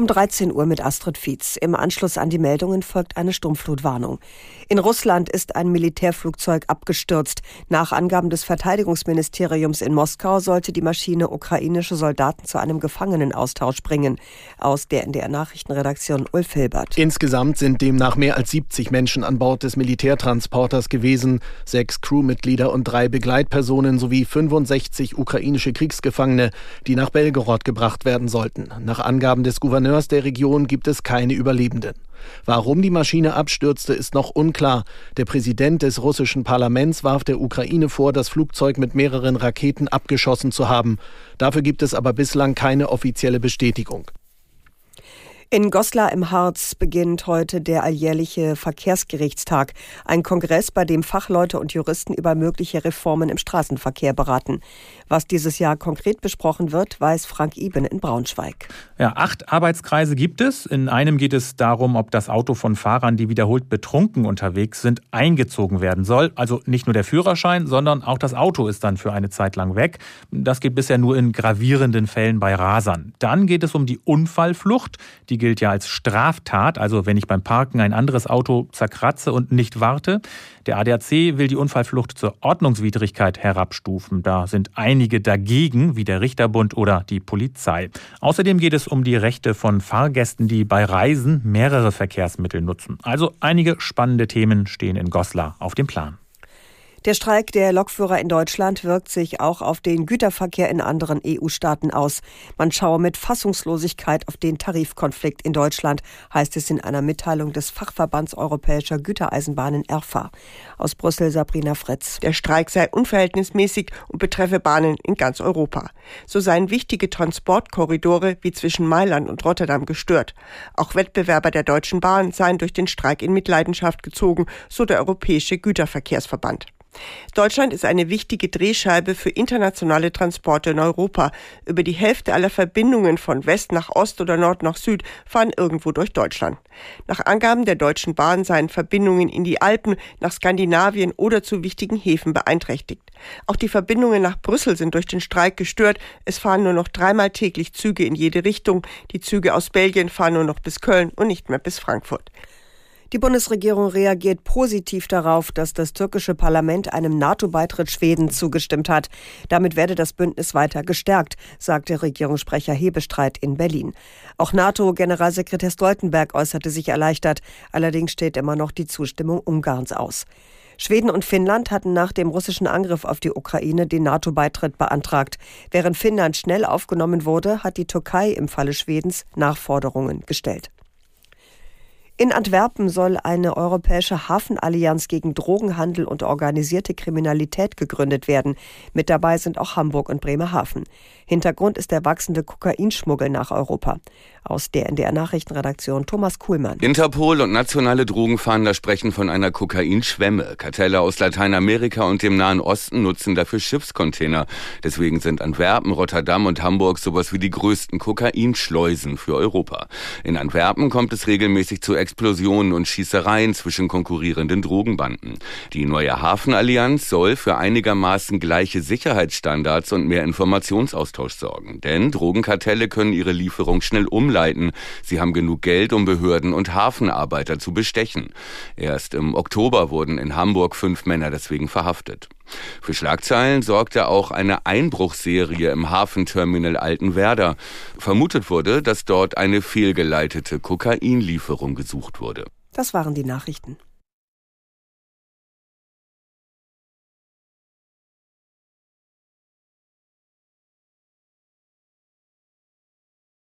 Um 13 Uhr mit Astrid Fietz. Im Anschluss an die Meldungen folgt eine Sturmflutwarnung. In Russland ist ein Militärflugzeug abgestürzt. Nach Angaben des Verteidigungsministeriums in Moskau sollte die Maschine ukrainische Soldaten zu einem Gefangenenaustausch bringen. Aus der NDR Nachrichtenredaktion Ulf Hilbert. Insgesamt sind demnach mehr als 70 Menschen an Bord des Militärtransporters gewesen, sechs Crewmitglieder und drei Begleitpersonen sowie 65 ukrainische Kriegsgefangene, die nach Belgorod gebracht werden sollten. Nach Angaben des Gouverneurs der Region gibt es keine Überlebenden. Warum die Maschine abstürzte, ist noch unklar. Der Präsident des russischen Parlaments warf der Ukraine vor, das Flugzeug mit mehreren Raketen abgeschossen zu haben. Dafür gibt es aber bislang keine offizielle Bestätigung. In Goslar im Harz beginnt heute der alljährliche Verkehrsgerichtstag, ein Kongress, bei dem Fachleute und Juristen über mögliche Reformen im Straßenverkehr beraten. Was dieses Jahr konkret besprochen wird, weiß Frank Iben in Braunschweig. Ja, acht Arbeitskreise gibt es. In einem geht es darum, ob das Auto von Fahrern, die wiederholt betrunken unterwegs sind, eingezogen werden soll. Also nicht nur der Führerschein, sondern auch das Auto ist dann für eine Zeit lang weg. Das geht bisher nur in gravierenden Fällen bei Rasern. Dann geht es um die Unfallflucht. Die gilt ja als Straftat, also wenn ich beim Parken ein anderes Auto zerkratze und nicht warte. Der ADAC will die Unfallflucht zur Ordnungswidrigkeit herabstufen. Da sind einige dagegen, wie der Richterbund oder die Polizei. Außerdem geht es um die Rechte von Fahrgästen, die bei Reisen mehrere Verkehrsmittel nutzen. Also einige spannende Themen stehen in Goslar auf dem Plan. Der Streik der Lokführer in Deutschland wirkt sich auch auf den Güterverkehr in anderen EU-Staaten aus. Man schaue mit Fassungslosigkeit auf den Tarifkonflikt in Deutschland, heißt es in einer Mitteilung des Fachverbands Europäischer Gütereisenbahnen ERFA. Aus Brüssel Sabrina Fritz. Der Streik sei unverhältnismäßig und betreffe Bahnen in ganz Europa. So seien wichtige Transportkorridore wie zwischen Mailand und Rotterdam gestört. Auch Wettbewerber der Deutschen Bahn seien durch den Streik in Mitleidenschaft gezogen, so der Europäische Güterverkehrsverband. Deutschland ist eine wichtige Drehscheibe für internationale Transporte in Europa. Über die Hälfte aller Verbindungen von West nach Ost oder Nord nach Süd fahren irgendwo durch Deutschland. Nach Angaben der Deutschen Bahn seien Verbindungen in die Alpen, nach Skandinavien oder zu wichtigen Häfen beeinträchtigt. Auch die Verbindungen nach Brüssel sind durch den Streik gestört. Es fahren nur noch dreimal täglich Züge in jede Richtung. Die Züge aus Belgien fahren nur noch bis Köln und nicht mehr bis Frankfurt. Die Bundesregierung reagiert positiv darauf, dass das türkische Parlament einem NATO-Beitritt Schweden zugestimmt hat. Damit werde das Bündnis weiter gestärkt, sagte Regierungssprecher Hebestreit in Berlin. Auch NATO-Generalsekretär Stoltenberg äußerte sich erleichtert. Allerdings steht immer noch die Zustimmung Ungarns aus. Schweden und Finnland hatten nach dem russischen Angriff auf die Ukraine den NATO-Beitritt beantragt. Während Finnland schnell aufgenommen wurde, hat die Türkei im Falle Schwedens Nachforderungen gestellt. In Antwerpen soll eine europäische Hafenallianz gegen Drogenhandel und organisierte Kriminalität gegründet werden. Mit dabei sind auch Hamburg und Bremerhaven. Hintergrund ist der wachsende Kokainschmuggel nach Europa. Aus der NDR Nachrichtenredaktion Thomas Kuhlmann. Interpol und nationale Drogenfahnder sprechen von einer Kokainschwemme. Kartelle aus Lateinamerika und dem Nahen Osten nutzen dafür Schiffscontainer. Deswegen sind Antwerpen, Rotterdam und Hamburg sowas wie die größten Kokainschleusen für Europa. In Antwerpen kommt es regelmäßig zu Explosionen und Schießereien zwischen konkurrierenden Drogenbanden. Die neue Hafenallianz soll für einigermaßen gleiche Sicherheitsstandards und mehr Informationsaustausch sorgen. Denn Drogenkartelle können ihre Lieferung schnell umleiten. Sie haben genug Geld, um Behörden und Hafenarbeiter zu bestechen. Erst im Oktober wurden in Hamburg fünf Männer deswegen verhaftet. Für Schlagzeilen sorgte auch eine Einbruchserie im Hafenterminal Altenwerder. Vermutet wurde, dass dort eine fehlgeleitete Kokainlieferung gesucht wurde. Das waren die Nachrichten.